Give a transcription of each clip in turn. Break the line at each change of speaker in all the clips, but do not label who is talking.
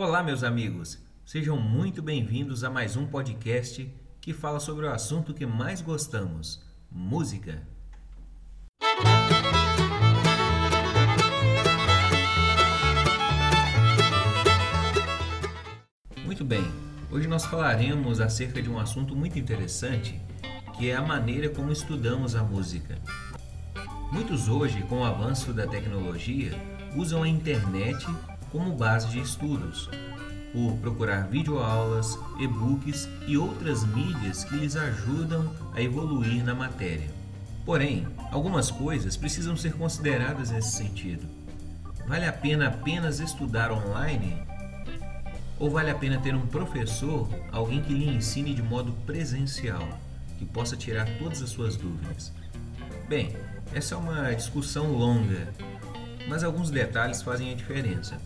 Olá, meus amigos. Sejam muito bem-vindos a mais um podcast que fala sobre o assunto que mais gostamos: música. Muito bem, hoje nós falaremos acerca de um assunto muito interessante que é a maneira como estudamos a música. Muitos hoje, com o avanço da tecnologia, usam a internet como base de estudos, por procurar videoaulas, e-books e outras mídias que lhes ajudam a evoluir na matéria. Porém, algumas coisas precisam ser consideradas nesse sentido. Vale a pena apenas estudar online? Ou vale a pena ter um professor, alguém que lhe ensine de modo presencial? que possa tirar todas as suas dúvidas. Bem, essa é uma discussão longa, mas alguns detalhes fazem a diferença.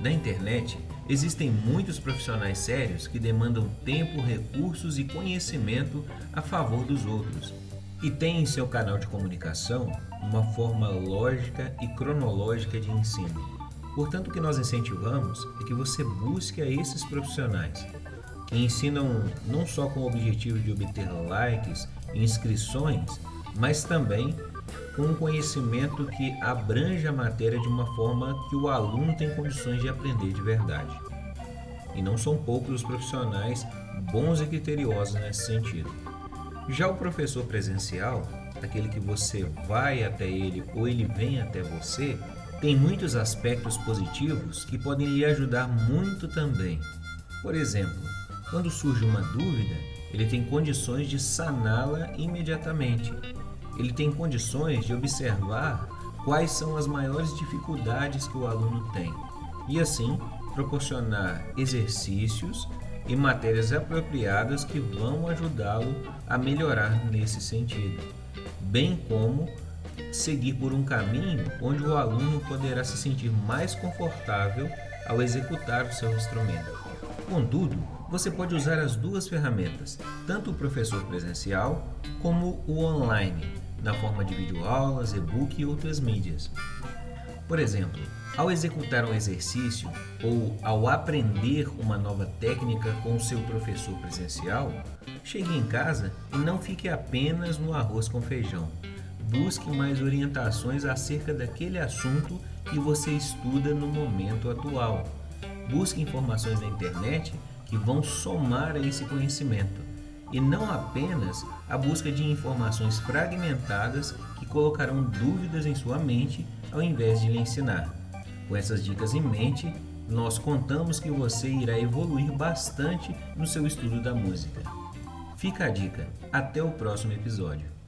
Na internet, existem muitos profissionais sérios que demandam tempo, recursos e conhecimento a favor dos outros e têm em seu canal de comunicação uma forma lógica e cronológica de ensino. Portanto, o que nós incentivamos é que você busque a esses profissionais que ensinam não só com o objetivo de obter likes e inscrições, mas também com um conhecimento que abrange a matéria de uma forma que o aluno tem condições de aprender de verdade. E não são poucos os profissionais bons e criteriosos nesse sentido. Já o professor presencial, aquele que você vai até ele ou ele vem até você, tem muitos aspectos positivos que podem lhe ajudar muito também. Por exemplo, quando surge uma dúvida, ele tem condições de saná-la imediatamente. Ele tem condições de observar quais são as maiores dificuldades que o aluno tem e, assim, proporcionar exercícios e matérias apropriadas que vão ajudá-lo a melhorar nesse sentido, bem como seguir por um caminho onde o aluno poderá se sentir mais confortável ao executar o seu instrumento. Contudo, você pode usar as duas ferramentas, tanto o professor presencial como o online, na forma de videoaulas, e-book e outras mídias. Por exemplo, ao executar um exercício ou ao aprender uma nova técnica com o seu professor presencial, chegue em casa e não fique apenas no arroz com feijão. Busque mais orientações acerca daquele assunto que você estuda no momento atual. Busque informações na internet que vão somar a esse conhecimento e não apenas a busca de informações fragmentadas que colocarão dúvidas em sua mente ao invés de lhe ensinar. Com essas dicas em mente, nós contamos que você irá evoluir bastante no seu estudo da música. Fica a dica. Até o próximo episódio.